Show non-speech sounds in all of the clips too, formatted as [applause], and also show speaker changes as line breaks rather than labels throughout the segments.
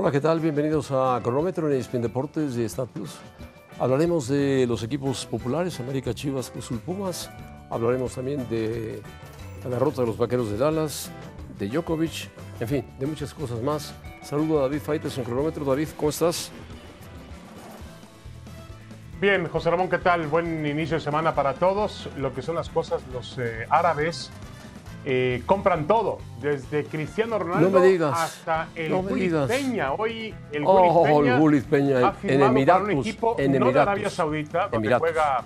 Hola, ¿qué tal? Bienvenidos a Cronómetro en ESPN Deportes de Star Plus. Hablaremos de los equipos populares, América Chivas, Cruzul Pumas. Hablaremos también de la derrota de los vaqueros de Dallas, de Djokovic, en fin, de muchas cosas más. Saludo a David Faites en Cronómetro. David, ¿cómo estás?
Bien, José Ramón, ¿qué tal? Buen inicio de semana para todos. Lo que son las cosas, los eh, árabes eh, compran todo, desde Cristiano Ronaldo
No me digas,
hasta el
no.
Peña. Hoy el
Oh,
Gullit Peña,
el Gullit Peña,
ha
en Emiratos,
un equipo
en
no de
Emiratos.
Arabia Saudita, donde
Emiratos.
juega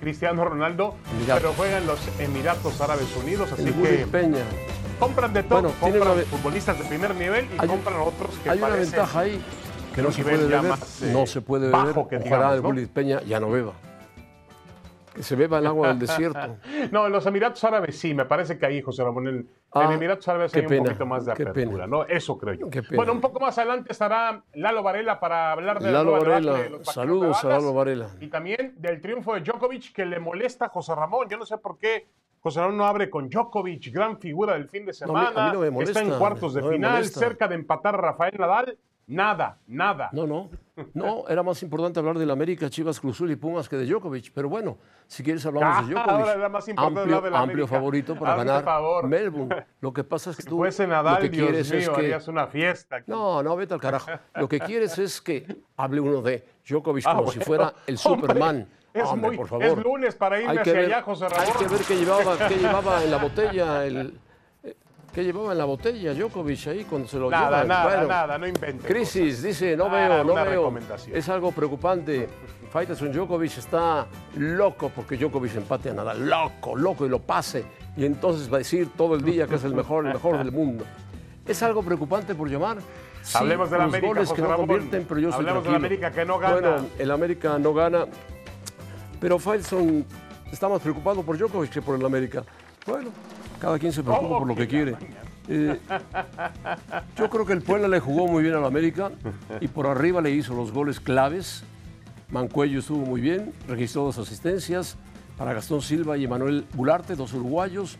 Cristiano Ronaldo,
Emiratos.
pero juega en los Emiratos Árabes Unidos, así
El
que
Peña.
compran de todo,
Bueno,
compran
una
futbolistas de primer nivel y
Hay-
compran otros que
Hay una ventaja ahí que no
un
se puede beber.
más, eh,
no se puede beber.
que
Ojalá
digamos,
el Peña ya no beba. Que se beba el agua del desierto. [laughs]
No, en los Emiratos Árabes sí, me parece que ahí, José Ramón, en,
Ah,
en Emiratos Árabes hay
pena,
un poquito más de apertura,
pena.
¿no? Eso creo yo. Bueno, un poco más adelante estará Lalo Varela para hablar de la
Lalo Varela,
de los
saludos
de
a Lalo Varela.
Y también del triunfo de Djokovic que le molesta a José Ramón. Yo no sé por qué José Ramón no abre con Djokovic, gran figura del fin de
No, a mí- a
semana.
mí no me molesta,
está en cuartos de
no
final, cerca de empatar a Rafael Nadal. Nada, nada.
No, no. No, era más importante hablar del América, Chivas, Cruzul y Pumas que de Djokovic. Pero bueno, si quieres hablamos de
Ah,
Djokovic.
ahora era más importante
amplio,
hablar del
amplio
América.
favorito para
Hazme
ganar
favor.
Melbourne. Lo que pasa es que
Si
tú
fuese
lo
Nadal,
que
Dios
quieres
mío,
es que
harías una fiesta. aquí.
no, no, vete al carajo. Lo que quieres es que hable uno de Djokovic
Ah,
como si fuera el
Hombre,
Superman.
es
Hombre,
muy-
por favor.
es lunes para irme
Hay
hacia
ver-
allá, José
Hay
Ramón.
que ver qué llevaba, qué llevaba en la botella el, qué llevaba en la botella Djokovic ahí cuando se lo
Nada,
lleva.
nada,
Bueno,
nada, no inventes.
Crisis, dice, no veo, no veo. Es algo preocupante. Faitelson Djokovic está loco porque Djokovic empate a Nadal. Loco, loco y lo pase. Y entonces va a decir todo el día que es el mejor, el mejor del mundo. Es algo preocupante por llamar. Sí,
Hablemos de la
los
América,
goles
José
que no convierten, pero yo estoy
Hablemos de la. América que no gana.
Bueno, el América no gana. Pero Faitelson está más preocupado por Djokovic que por el América. Bueno, cada quien se preocupa por lo que quiere. Eh, yo creo que el Puebla le jugó muy bien al América y por arriba le hizo los goles claves. Mancuello estuvo muy bien, registró dos asistencias para Gastón Silva y Emanuel Bularte, dos uruguayos.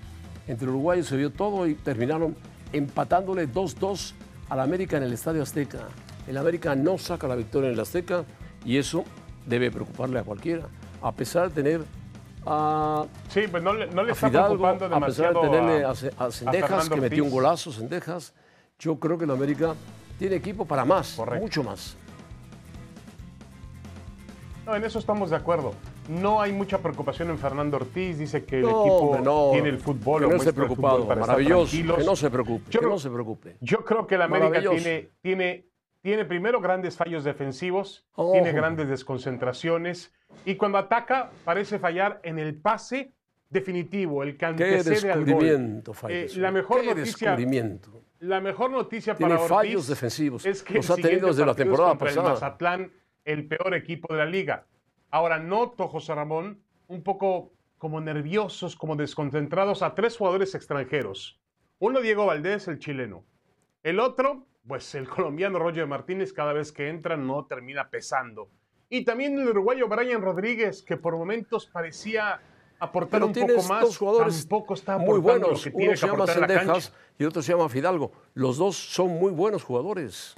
Entre uruguayos se vio todo y terminaron empatándole 2-2 al América en el Estadio Azteca. El América no saca la victoria en el Azteca y eso debe preocuparle a cualquiera, a pesar de tener a
Sí, pues no le, no le
a
está
Fidalgo,
preocupando
a pesar
demasiado
de tenerle a,
Fernando
que metió un golazo, Cendejas, yo creo que el América tiene equipo para más,
Correcto.
mucho más.
No, en eso estamos de acuerdo. No hay mucha preocupación en Fernando Ortiz. Dice que el equipo
no,
tiene el fútbol.
que no esté preocupado,
para
maravilloso, que no se preocupe,
Yo
que no se preocupe.
Yo creo que el América tiene, tiene, tiene primero grandes fallos defensivos, tiene grandes desconcentraciones y cuando ataca parece fallar en el pase definitivo, el que antecede al gol. Eh, la mejor
qué
noticia,
descubrimiento.
la mejor noticia
Tiene
para Ortiz
fallos defensivos.
es que
Los
el
ha tenido desde la temporada pasada.
El Mazatlán, el peor equipo de la liga. Ahora noto, José Ramón, un poco como nerviosos, como desconcentrados a tres jugadores extranjeros. Uno, Diego Valdés, el chileno. El otro, pues el [laughs] colombiano Roger Martínez, cada vez que entra no termina pesando. Y también el uruguayo Brian Rodríguez, que por momentos parecía aportar
Pero
un poco más.
dos jugadores
tampoco está
muy
aportando lo
buenos.
que tiene
Uno
que
se llama
cancha.
y otro se llama Fidalgo. Los dos son muy buenos jugadores.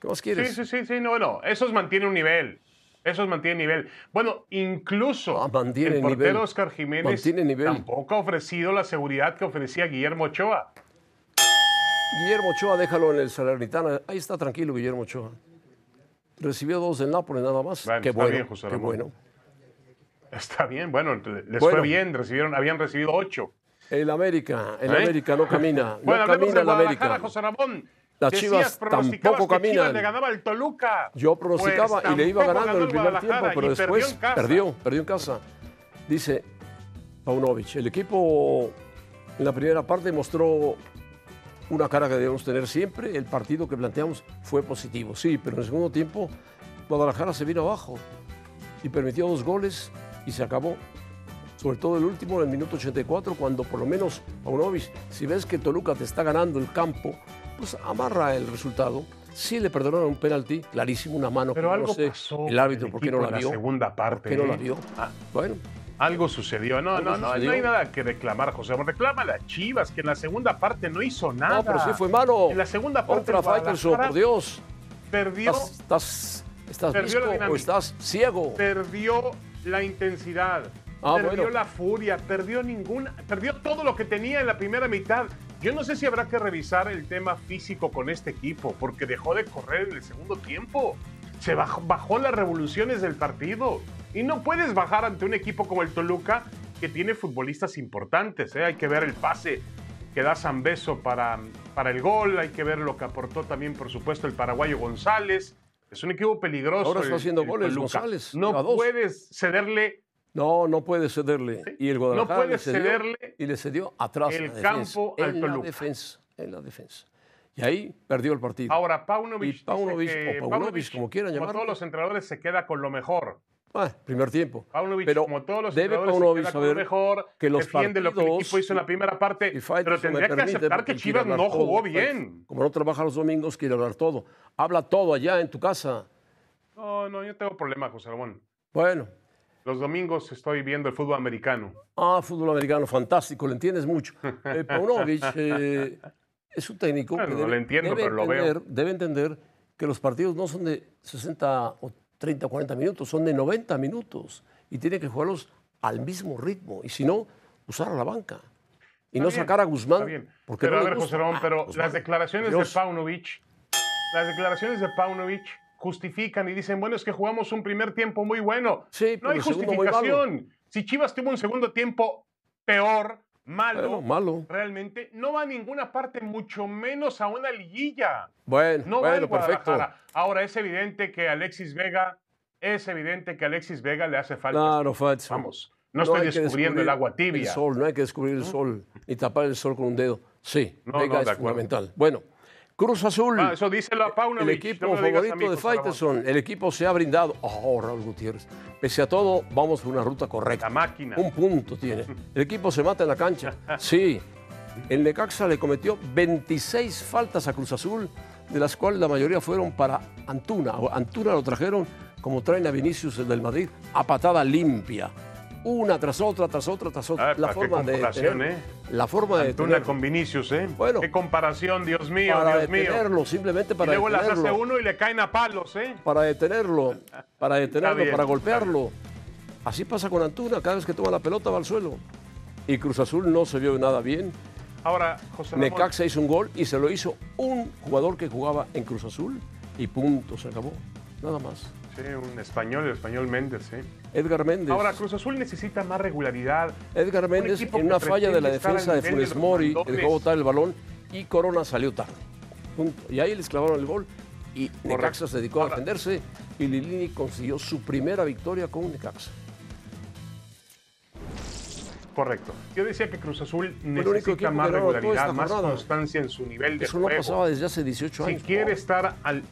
¿Qué más
Sí,
quieres?
sí, sí, sí, no, bueno, esos mantienen un nivel. Esos mantienen nivel. Bueno, incluso
Ah,
el portero
nivel.
Oscar Jiménez
nivel.
tampoco ha ofrecido la seguridad que ofrecía Guillermo Ochoa.
Guillermo Ochoa, déjalo en el Salernitana. Ahí está tranquilo Guillermo Ochoa. Recibió dos del Nápoles nada más.
Bueno,
qué
está
bueno,
bien, José
qué bueno.
Está bien, bueno, les
Bueno.
fue bien, recibieron, habían recibido ocho.
El América, el
¿Eh?
América no camina. [laughs]
Bueno,
no camina el América.
José Ramón.
Las Chivas tampoco
Chivas
caminan.
le ganaba al Toluca.
Yo pronosticaba
Pues
y le iba
tampoco
ganando en el primer tiempo, pero
perdió
después
casa.
perdió, perdió en casa. Dice Paunovic, el equipo en la primera parte mostró una cara que debemos tener siempre. El partido que planteamos fue positivo, sí, pero en el segundo tiempo Guadalajara se vino abajo y permitió dos goles y se acabó. Sobre todo el último, en el minuto 84, cuando por lo menos Paunovic, si ves que Toluca te está ganando el campo, pues amarra el resultado. Sí le perdonaron un penalti, clarísimo, una mano.
Pero
que
algo
no sé,
pasó
el árbitro,
con
¿por qué no la vio?
segunda parte.
¿Por qué no la
¿eh?
vio?
Ah,
Bueno,
algo sucedió. No, no, no, no hay nada que reclamar, José. Reclama a las Chivas, que en la segunda parte no hizo nada.
no, pero sí fue mano
En la segunda parte.
contra
el
Faitelson, por Dios.
Perdió,
¿Estás, estás, estás
la
o ciego?
perdió la intensidad,
Ah,
perdió
bueno.
la furia, perdió ninguna, perdió todo lo que tenía en la primera mitad. Yo no sé si habrá que revisar el tema físico con este equipo, porque dejó de correr en el segundo tiempo. Se bajó, bajó las revoluciones del partido. Y no puedes bajar ante un equipo como el Toluca, que tiene futbolistas importantes. ¿eh? Hay que ver el pase que da Zambeso para, para el gol, hay que ver lo que aportó también, por supuesto, el paraguayo González. Es un equipo peligroso.
Ahora está
el-
haciendo
el
goles
Toluca.
González,
No puedes cederle
No, no puede cederle. Y el Guadalajara
puede
le cedió,
cederle
y le cedió atrás
el
la
campo al
en la
Toluca.
defensa, en la defensa. Y ahí perdió el partido.
Ahora, Paunovic,
Y Paunovic, o Paunovic,
Paunovic,
como quieran llamarlo.
todos los entrenadores, se queda con lo mejor.
Ah, primer tiempo.
Paunovic,
Pero
como todos los
debe Paunovic
lo
saber
mejor,
que los
defiende lo que el
partidos-
equipo hizo en la primera parte,
Faitelson
pero tendría que
permite,
aceptar que Chivas no
todo,
jugó
Faitelson.
bien.
Como no trabaja los domingos, quiere hablar todo. Habla todo allá en tu casa.
No, no, yo tengo problema, José Ramón.
Bueno,
Los domingos estoy viendo el fútbol americano.
ah, fútbol americano, fantástico, le entiendes mucho. [laughs] Eh, Paunovic eh, es un técnico
Bueno,
que
no
debe,
le entiendo,
debe
pero lo veo.
entender, debe entender que los partidos no son de 60 o 30 o 40 minutos, son de 90 minutos y tiene que jugarlos al mismo ritmo y si no, usar a la banca. Y
Está
no
bien,
sacar a Guzmán. Porque
pero
no
a ver. José Ramón,
Ah,
pero
Guzmán,
las declaraciones
Dios.
de Paunovic, las declaraciones de Paunovic justifican y dicen, bueno, es que jugamos un primer tiempo muy bueno.
Sí,
no hay justificación. Si Chivas tuvo un segundo tiempo peor, malo,
Bueno, malo.
realmente, no va a ninguna parte, mucho menos a una liguilla.
Bueno,
No va
bueno,
Guadalajara.
perfecto.
Ahora, es evidente que Alexis Vega, es evidente que Alexis Vega le hace falta.
Claro, Faitelson.
Vamos, no, estoy descubriendo el agua tibia.
El sol, no hay que descubrir el sol ni tapar el sol con un dedo. Sí,
No,
Vega
no,
es fundamental. Bueno, Cruz Azul.
Ah, eso díselo a Paunovic.
El equipo
no
favorito
mí,
de. Faitelson. El equipo se ha brindado. Oh, Raúl Gutiérrez. Pese a todo, vamos por una ruta correcta.
La máquina.
Un punto tiene. El equipo se mata en la cancha. [laughs] Sí. El Necaxa le cometió 26 faltas a Cruz Azul, de las cuales la mayoría fueron para Antuna. Antuna lo trajeron como traen a Vinicius el del Madrid, a patada limpia. Una tras otra, tras otra, tras otra.
Ah,
la forma de tener-
¿eh?
La forma de
Antuna
tener-
con Vinicius, ¿eh?
Bueno.
Qué comparación, Dios mío,
para
Dios mío.
detenerlo, simplemente
Y
para
luego las hace
detenerlo.
uno y le caen a palos, ¿eh?
para detenerlo, para detenerlo,
bien,
para golpearlo. Así pasa con Antuna, cada vez que toma la pelota va al suelo. Y Cruz Azul no se vio nada bien.
Ahora, José Ramón,
Necaxa hizo un gol y se lo hizo un jugador que jugaba en Cruz Azul y punto, se acabó. Nada más.
Sí, un español, el español Méndez, ¿eh?
Edgar Méndez.
Ahora, Cruz Azul necesita más regularidad.
Edgar Méndez en una falla de la defensa de Funes Mori, dejó botar el balón y Corona salió tarde. Punto. Y ahí les clavaron el gol y Necaxa se dedicó a
Ahora-
defenderse y Lilini consiguió su primera victoria con Necaxa.
Correcto. Yo decía que Cruz Azul necesita más
no
regularidad, más constancia en su nivel de
Eso no
juego.
pasaba desde hace 18
Si
años.
quiere estar al...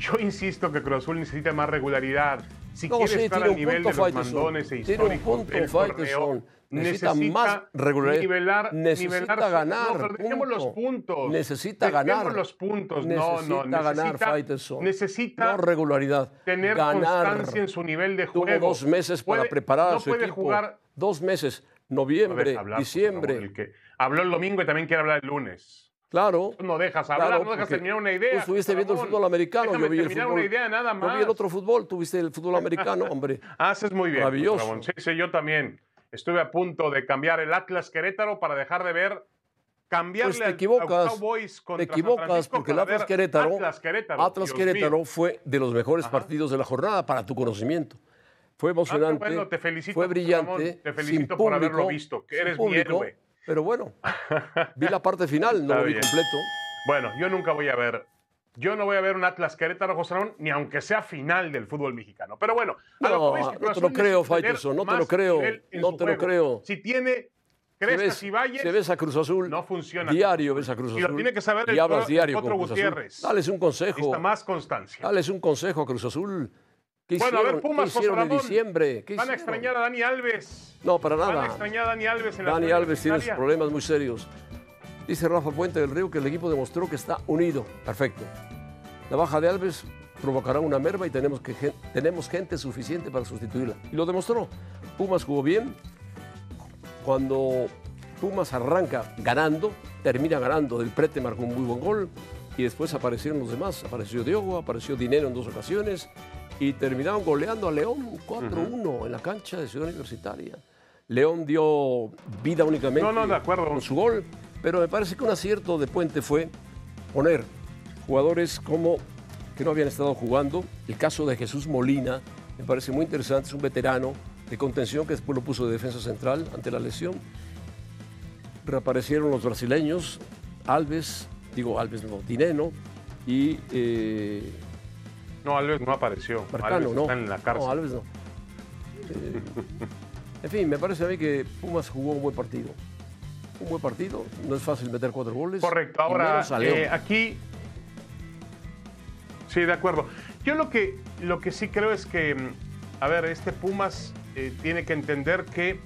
Yo insisto que Cruz Azul necesita más regularidad. Si
No,
quiere
sí,
estar al nivel de los mandones e históricos
punto
del torneo,
Necesita más regularidad.
Nivelar,
Necesita
nivelar
ganar,
No, dejemos los puntos.
Necesita
Dejemos
ganar.
los puntos.
Necesita
no, no.
ganar,
necesita,
Faitelson.
Necesita
No regularidad.
tener
ganar.
constancia en su nivel de
Tuvo
juego.
dos meses para
Puede-
preparar
no
a su
puede
equipo.
jugar
Dos meses.
No
Noviembre,
deja hablar,
diciembre.
favor, el que habló el domingo y también quiere hablar el lunes.
Claro.
Tú no dejas hablar,
Claro,
no dejas terminar una idea.
Tú estuviste viendo el fútbol americano,
Déjame
yo vi el fútbol.
una idea nada más.
Yo vi el otro fútbol, tú viste el fútbol americano, hombre. [laughs]
Haces muy bien.
Maravilloso.
Ramón. Sí, sí, yo también. Estuve a punto de cambiar el Atlas Querétaro para dejar de ver. Cambiarle
Pues te
al-
equivocas,
a Cowboys
te equivocas porque el Atlas Querétaro,
Atlas Querétaro.
Atlas fue de los mejores partidos de la jornada para tu conocimiento. Fue emocionante,
Ah, bueno, te felicito,
fue brillante,
Ramón, te
sin
felicito por haberlo
público,
visto, que
sin
eres mi
público,
héroe.
Pero bueno, [laughs] vi la parte final, no lo vi completo.
Bueno, yo nunca voy a ver. Yo no voy a ver un Atlas Querétaro, José Ramón, ni aunque sea final del fútbol mexicano. Pero bueno, a lo que
No, no
Cruz
te lo
Azul
creo, Faitelson, no te lo creo, no te lo creo.
Si tiene
Si
crestas
ves,
y valles,
si ves a Cruz Azul,
no funciona.
diario ves a Cruz
Y
Azul.
lo tiene que saber el
y hablas diario
Potro
con Cruz Azul.
Gutiérrez.
Dales un consejo,
necesita más constancia.
dales un consejo a Cruz Azul. ¿Qué
Bueno, a ver, Pumas,
¿qué hicieron
José
en
Ramón.
diciembre? ¿Qué
Van a extrañar a Dani Alves.
No, para
Van a
nada.
extrañar a Dani Alves en la
Dani Alves tiene sus problemas muy serios. Dice Rafa Puente del Río que el equipo demostró que está unido. Perfecto. La baja de Alves provocará una merma y tenemos, que, tenemos gente suficiente para sustituirla. Y lo demostró. Pumas jugó bien. Cuando Pumas arranca ganando, termina ganando. Del Prete marcó un muy buen gol. y después aparecieron los demás. Apareció Diogo, apareció Dinero en dos ocasiones y terminaron goleando a León 4-1 en la cancha de Ciudad Universitaria. León dio vida únicamente
No, no, de acuerdo.
con su gol, pero me parece que un acierto de Puente fue poner jugadores como que no habían estado jugando. El caso de Jesús Molina me parece muy interesante, es un veterano de contención que después lo puso de defensa central ante la lesión. Reaparecieron los brasileños, Alves, digo Alves no, Dineno y eh,
No, Alves no apareció.
Marcano,
Alves
no.
está en la cárcel.
No, Alves no. Eh, [laughs] en fin, me parece a mí que Pumas jugó un buen partido. Un buen partido, no es fácil meter cuatro goles.
Correcto. Ahora, eh, aquí. Sí, de acuerdo. Yo lo que, lo que sí creo es que, mm, a ver, este Pumas eh, tiene que entender que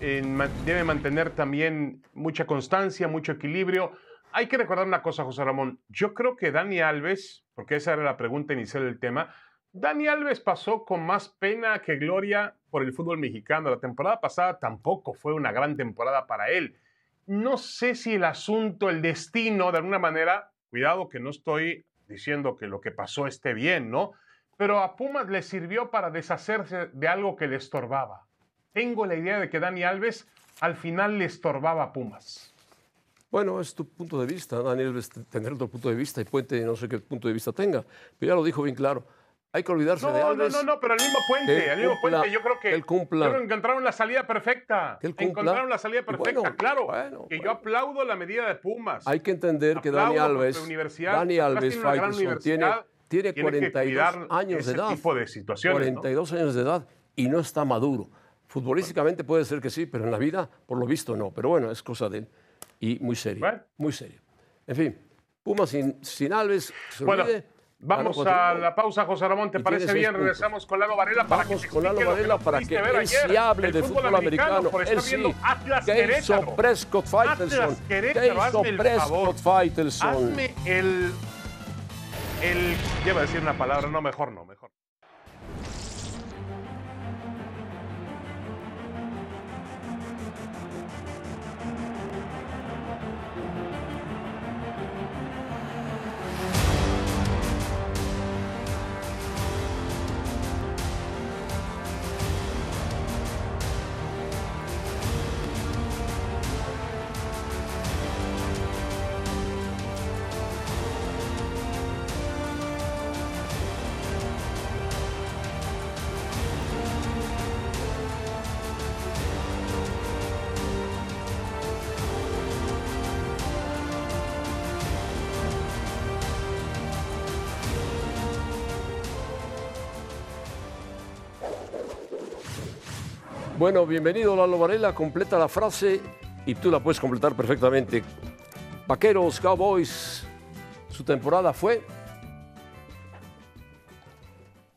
eh, debe mantener también mucha constancia, mucho equilibrio. Hay que recordar una cosa, José Ramón. Yo creo que Dani Alves, porque esa era la pregunta inicial del tema, Dani Alves pasó con más pena que gloria por el fútbol mexicano. La temporada pasada tampoco fue una gran temporada para él no sé si el asunto, el destino, de alguna manera, cuidado que no estoy diciendo que lo que pasó esté bien, ¿no? Pero a Pumas le sirvió para deshacerse de algo que le estorbaba. Tengo la idea de que Dani Alves al final le estorbaba a Pumas.
Bueno, es tu punto de vista. Daniel debe tener otro punto de vista y Puente no sé qué punto de vista tenga. Pero ya lo dijo bien claro. Hay que olvidarse
No,
de
no,
Alves.
no, no, pero al mismo puente, al mismo puente, yo creo que,
que él cumpla.
yo creo que encontraron la salida perfecta.
Que él.
Encontraron la salida perfecta,
bueno,
claro.
bueno,
que yo
bueno.
aplaudo la medida de Pumas.
Hay que entender que Dani Alves, Dani Alves Faitelson, tiene, tiene
tiene que
42
cuidar
años de edad.
tipo de situaciones, ¿no?
42 años de edad y no está maduro. Futbolísticamente puede ser que sí, pero en la vida, por lo visto, no. Pero bueno, es cosa de él. Y muy serio.
Bueno.
Muy serio. En fin, Pumas sin, sin Alves, se
Bueno,
olvide,
vamos a
4-1.
la pausa, José Ramón. ¿Te parece bien?
puntos.
Regresamos con Lalo Varela para
Vamos
que
con Lalo Varela para que él sí hable de fútbol americano.
Por
Él sí. ¿Qué hizo Prescott Faitelson? ¿Qué hizo Prescott. Faitelson?
Hazme el... el... Iba a decir una palabra. No, mejor no, mejor.
Bueno, bienvenido Lalo Varela, completa la frase y tú la puedes completar perfectamente. Vaqueros, Cowboys, su temporada fue.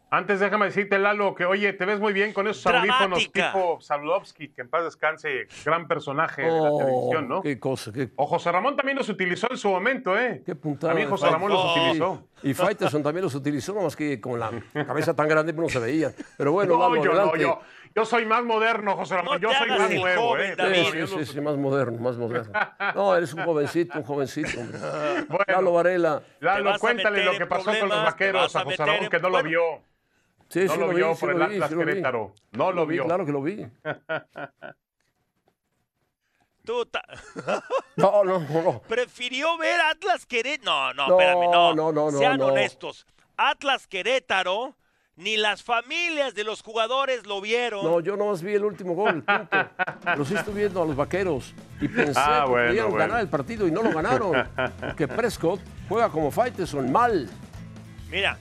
Antes déjame decirte, Lalo, que oye, te ves muy bien con esos audífonos
Dramática.
tipo Saludowski, que en paz descanse, gran personaje de la
Oh,
televisión, ¿no?
Qué cosa, qué,
O José Ramón también los utilizó en su momento, ¿eh?
qué puntada.
También José. Ramón los
Oh.
utilizó.
Y Faitelson también los utilizó, nomás que con la cabeza tan grande pues no se veía. Pero bueno, [laughs]
No,
Lalo,
yo no,
adelante.
yo, yo soy más moderno, José Ramón.
No
yo soy más nuevo,
joven,
¿eh?
David.
Sí, sí, sí, más moderno, más moderno. No, eres un jovencito, un jovencito. hombre. [laughs]
Bueno.
Lalo Varela.
Lalo, cuéntale lo que pasó con los vaqueros
a
a José Ramón,
en-
que no lo vio.
Sí,
No
sí
lo
vi,
vio
sí
por
lo
el Atlas
lo.
Querétaro. No lo
vi,
vio.
Claro que lo vi. [laughs] [laughs] No, no, no. no.
prefirió ver Atlas Querétaro. No, no,
No,
espérame, no.
no, no, no,
Sean
no.
honestos. Atlas Querétaro, ni las familias de los jugadores lo vieron.
No, yo nomás vi el último gol, punto. Pero sí estuve viendo a los vaqueros y pensé
Ah,
que
bueno,
podían
bueno.
ganar el partido y no lo ganaron. Porque Prescott juega como Faitelson mal.
Mira,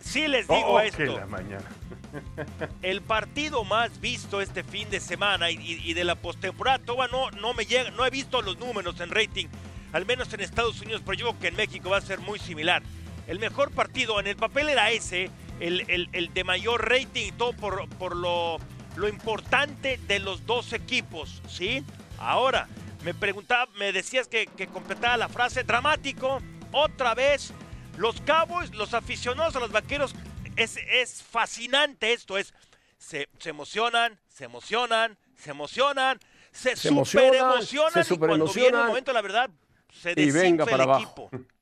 sí les
Oh,
digo
que
esto.
la mañana. [laughs]
El partido más visto este fin de semana y, y- y de la postemporada, todavía no, no me llega, no he visto los números en rating, al menos en Estados Unidos, pero yo creo que en México va a ser muy similar. El mejor partido en el papel era ese, el, el- el de mayor rating y todo por, por lo, lo importante de los dos equipos, ¿sí? Ahora, me preguntaba, me decías que, que completaba la frase dramático, otra vez, los Cowboys, los aficionados a los vaqueros, es, es fascinante esto, es, se, se emocionan, se emocionan, se emocionan, se,
Se
super
emocionan,
emocionan
se
y cuando viene el momento, la verdad, se
y venga para
el
abajo.
equipo. [laughs]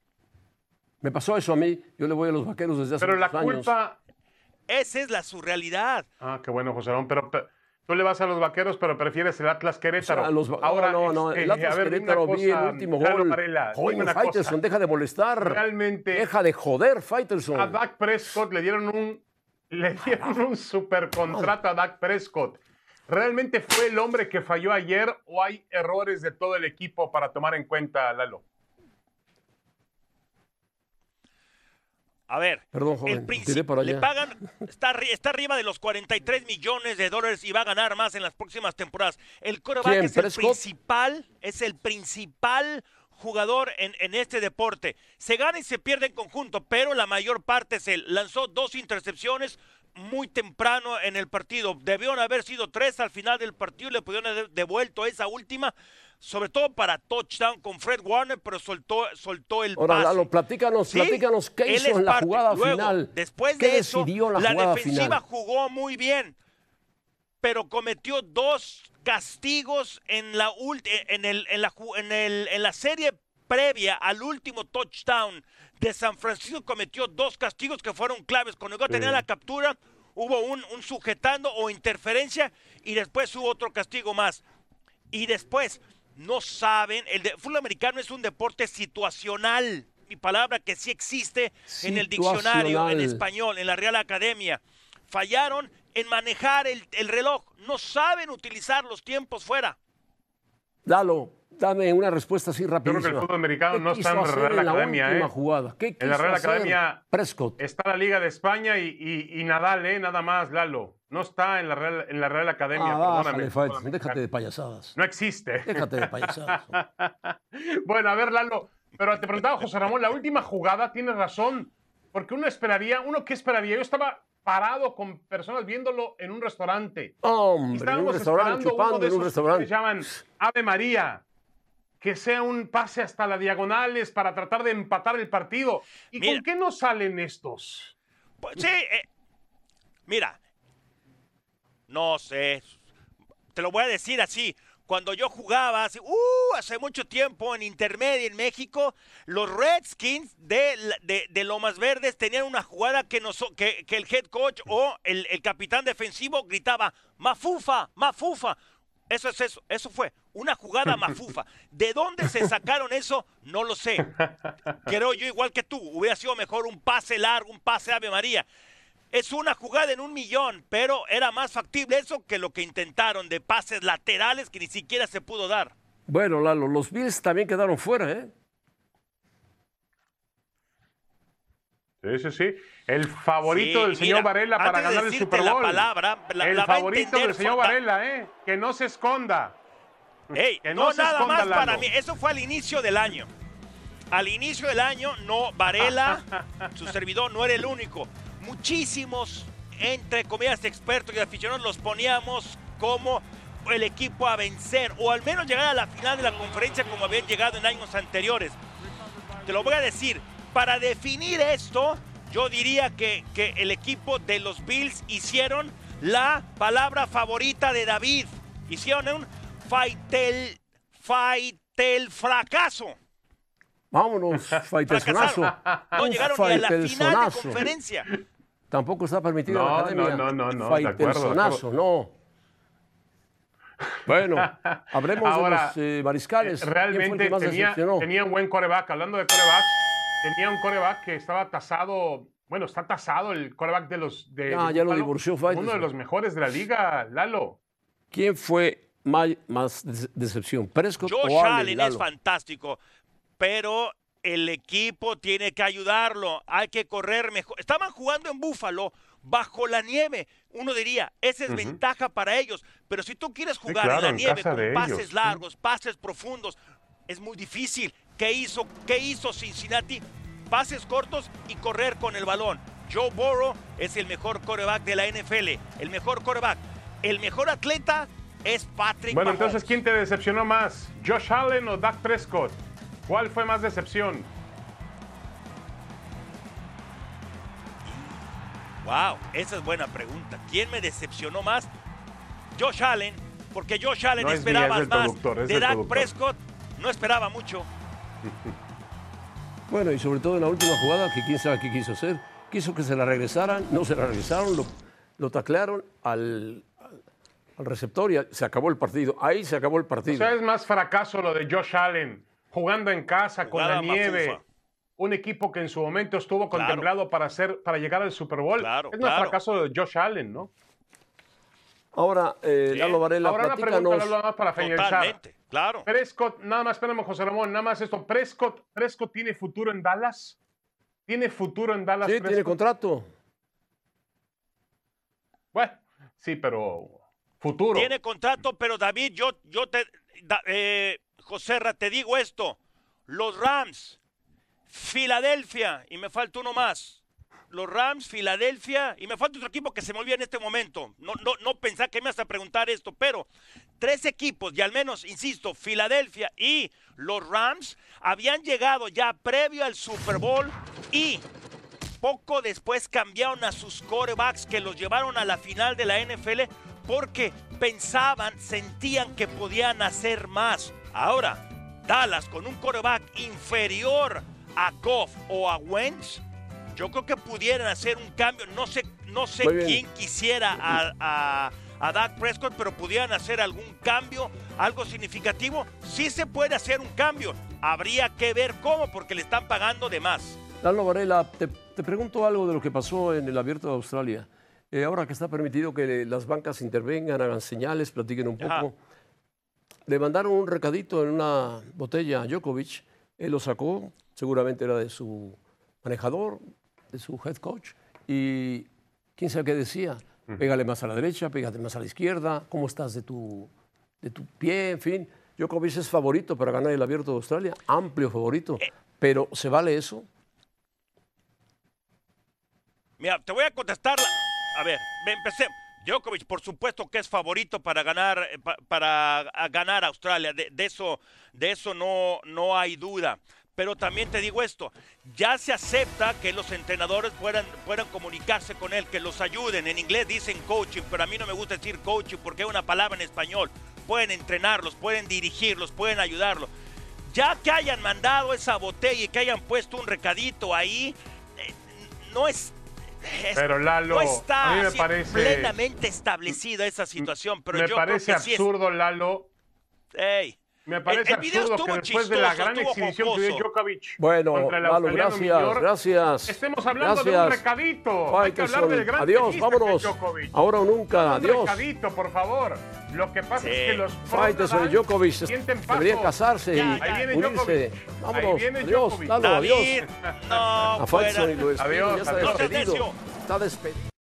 Me pasó eso a mí. Yo le voy a los vaqueros desde hace
Pero la
años.
culpa.
Esa es la surrealidad.
Ah, qué bueno, José Ramón. Pero, pe- tú le vas a los vaqueros, pero prefieres el Atlas Querétaro.
O sea, los
Ahora,
no, no,
este,
el Atlas
ver,
Querétaro vi el último gol.
Varela, cosa.
Faitelson, deja de molestar.
Realmente-
Deja de joder, Faitelson.
A Dak Prescott le dieron un, le [laughs] dieron un super contrato a Dak Prescott. ¿Realmente fue el hombre que falló ayer o hay errores de todo el equipo para tomar en cuenta, Lalo?
A ver,
Perdón, joven,
el
para
le pagan, está, está arriba de los 43 millones de dólares y va a ganar más en las próximas temporadas. El coreback
¿Quién,
es el principal, es el principal jugador en, en este deporte. Se gana y se pierde en conjunto, pero la mayor parte es él. Lanzó dos intercepciones muy temprano en el partido. Debieron haber sido tres al final del partido y le pudieron haber devuelto esa última, sobre todo para touchdown con Fred Warner, pero soltó, soltó el
Ahora,
pase.
Lalo, platícanos,
Sí,
platícanos qué
él
hizo en la jugada
Luego,
final.
Después
¿Qué
de eso,
la,
defensiva
final?
jugó muy bien, pero cometió dos castigos en la, en, el, en, la, ju- en, el- en la serie previa al último touchdown de San Francisco. Cometió dos castigos que fueron claves. Cuando llegó a tener
Sí.
la captura, hubo un, un sujetando o interferencia y después hubo otro castigo más. Y después, no saben, el de, fútbol americano es un deporte situacional. Mi palabra que sí existe en el diccionario, en español, en la Real Academia. Fallaron en manejar el, el reloj. No saben utilizar los tiempos fuera.
Lalo, dame una respuesta así
creo que el fútbol americano
¿Qué
no está en la Real
en la
Academia,
última
¿eh?
jugada? ¿Qué
En la Real
hacer
Academia
Prescott.
está la Liga de España y, y- y Nadal, ¿eh? Nada más, Lalo. No está en la Real, en la Real Academia,
Ah,
perdóname.
déjate de payasadas.
No existe.
Déjate de payasadas. [laughs]
bueno, a ver, Lalo, pero te preguntaba, José Ramón, la última jugada, tienes razón, porque uno esperaría, uno qué esperaría, yo estaba parado con personas viéndolo en un restaurante.
Hombre, en un
estábamos
restaurante,
esperando uno
chupando
de
en un restaurante.
que se llaman Ave María, que sea un pase hasta las diagonales para tratar de empatar el partido. ¿Y
Mira.
con qué no salen estos?
Pues, sí, eh, mira, no sé, te lo voy a decir así. Cuando yo jugaba hace, uh, hace mucho tiempo en intermedia en México, los Redskins de, de, de Lomas Verdes tenían una jugada que, nos, el head coach o el, el capitán defensivo gritaba, Mafufa, Mafufa. Eso es eso, eso fue una jugada mafufa. ¿De dónde se sacaron eso? No lo sé. Creo yo igual que tú, hubiera sido mejor un pase largo, un pase Ave María. Es una jugada en un millón, pero era más factible eso que lo que intentaron de pases laterales que ni siquiera se pudo dar.
Bueno, Lalo, los Bills también quedaron fuera, ¿eh?
Sí, sí, sí. El favorito
Sí,
del señor
mira,
Varela para
de
ganar el Super
la
Bowl.
palabra, la-
el
la va a
favorito del señor
Fonda.
Varela, ¿eh? Que no se esconda.
Ey,
Que
no,
no se
nada
esconda
más
Lalo.
para mí. Eso fue al inicio del año. Al inicio del año, no, Varela, [laughs] su servidor, no era el único. Muchísimos, entre comillas, expertos y aficionados los poníamos como el equipo a vencer, o al menos llegar a la final de la conferencia como habían llegado en años anteriores. Te lo voy a decir, para definir esto, yo diría que, que el equipo de los Bills hicieron la palabra favorita de David. Hicieron un faitel, faitel fracaso.
Vámonos. [laughs]
Fracasaron. No llegaron ni a la final de conferencia.
Tampoco está permitido en
No,
la academia.
no, no, no, no, de acuerdo, de
no. Bueno, [laughs] hablemos
Ahora,
de los eh, mariscales.
Eh,
¿Quién fue el
Realmente tenía,
decepcionó?
tenía un buen coreback. Hablando de coreback, tenía un coreback que estaba tasado. Bueno, está tasado el coreback de los. De,
Ah,
de
ya lo divorció
Uno
Faitelson.
de los mejores de la liga, Lalo.
¿Quién fue más decepción? ¿Prescott
Josh
o Allen,
Allen es fantástico, pero el equipo tiene que ayudarlo. Hay que correr mejor. Estaban jugando en Búfalo bajo la nieve. Uno diría, esa es ventaja para ellos. Pero si tú quieres jugar
claro,
en la nieve con pases
ellos,
largos, pases profundos, es muy difícil. ¿Qué hizo, ¿Qué hizo Cincinnati? Pases cortos y correr con el balón. Joe Burrow es el mejor coreback de la NFL. El mejor coreback. El mejor atleta es Patrick
Bueno,
Mahomes.
entonces, ¿quién te decepcionó más? ¿Josh Allen o Dak Prescott? ¿Cuál fue más decepción?
Wow, esa es buena pregunta. ¿Quién me decepcionó más? Josh Allen, porque Josh Allen
No
esperaba
es
más.
es
de Dak. Prescott no esperaba mucho. [laughs]
Bueno, y sobre todo en la última jugada, que quién sabe qué quiso hacer. Quiso que se la regresaran, no se la regresaron, lo, lo taclearon al, al- receptor y se acabó el partido. Ahí se acabó el
O
partido.
sea, es más fracaso lo de Josh Allen, jugando en casa con la nieve.
mafufa.
Un equipo que en su momento estuvo
Claro.
contemplado para, hacer, para llegar al Super Bowl.
Claro,
es
claro.
fracaso lo de Josh Allen, ¿no?
Ahora, eh. Lalo Varela,
Ahora una pregunta, nada más para finalizar.
Totalmente, claro.
Prescott, nada más, espérame, José Ramón, nada más esto. Prescott, Prescott tiene futuro en Dallas. ¿Tiene futuro en Dallas?
Sí, tiene contrato.
Bueno, sí, pero futuro.
Tiene contrato, pero David, yo, yo te, da- eh, Joserra, te digo esto. Los Rams, Filadelfia, y me falta uno más. Los Rams, Filadelfia, y me falta otro equipo que se me en este momento. No, no, no pensá que me vas a preguntar esto, pero tres equipos, y al menos, insisto, Filadelfia y los Rams, habían llegado ya previo al Super Bowl y poco después cambiaron a sus corebacks que los llevaron a la final de la NFL porque pensaban, sentían que podían hacer más. Ahora, Dallas con un coreback inferior a Goff o a Wentz, yo creo que pudieran hacer un cambio. No sé, no sé quién quisiera a, a, a Dak Prescott, pero pudieran hacer algún cambio, algo significativo. Sí se puede hacer un cambio. Habría que ver cómo, porque le están pagando de más.
Lalo Varela, te, te pregunto algo de lo que pasó en el Abierto de Australia. Eh, ahora que está permitido que las bancas intervengan, hagan señales, platiquen un poco. Le mandaron un recadito en una botella a Djokovic. Él lo sacó, seguramente era de su manejador, de su head coach. Y quién sabe qué decía. Pégale más a la derecha, pégate más a la izquierda. ¿Cómo estás de tu, de tu pie? En fin, Djokovic es favorito para ganar el Abierto de Australia, amplio favorito. Pero ¿se vale eso?
Mira, te voy a contestar. la- A ver, me empecé. Djokovic, por supuesto que es favorito para ganar, eh, pa- para ganar Australia. De, de eso, de eso no, no hay duda. Pero también te digo esto, ya se acepta que los entrenadores puedan, puedan comunicarse con él, que los ayuden. En inglés dicen coaching, pero a mí no me gusta decir coaching porque es una palabra en español. Pueden entrenarlos, pueden dirigirlos, pueden ayudarlos. Ya que hayan mandado esa botella y que hayan puesto un recadito ahí, eh, no es...
Pero, Lalo,
no está
a mí me parece-
plenamente establecida esa situación, pero
me
yo
parece
creo que sí es-
absurdo, Lalo.
Ey,
Me parece
el video
absurdo que
estuvo
después de la
chistoso,
gran exhibición que dio. Djokovic
Bueno,
contra el
gracias,
Millor,
gracias.
Estemos hablando de un
gracias.
recadito. Hay que hablar del gran
Adiós, vámonos.
Djokovic.
Ahora o nunca,
Un
adiós.
recadito, por favor. Lo que pasa
Sí.
es que los
Faitelson y Djokovic
sienten
deberían casarse
Ya,
y
ya.
Ahí viene
unirse.
Djokovic.
Vámonos,
Ahí viene
adiós,
David,
adiós.
no,
A y lo
Adiós,
ya está despedido. Está despedido.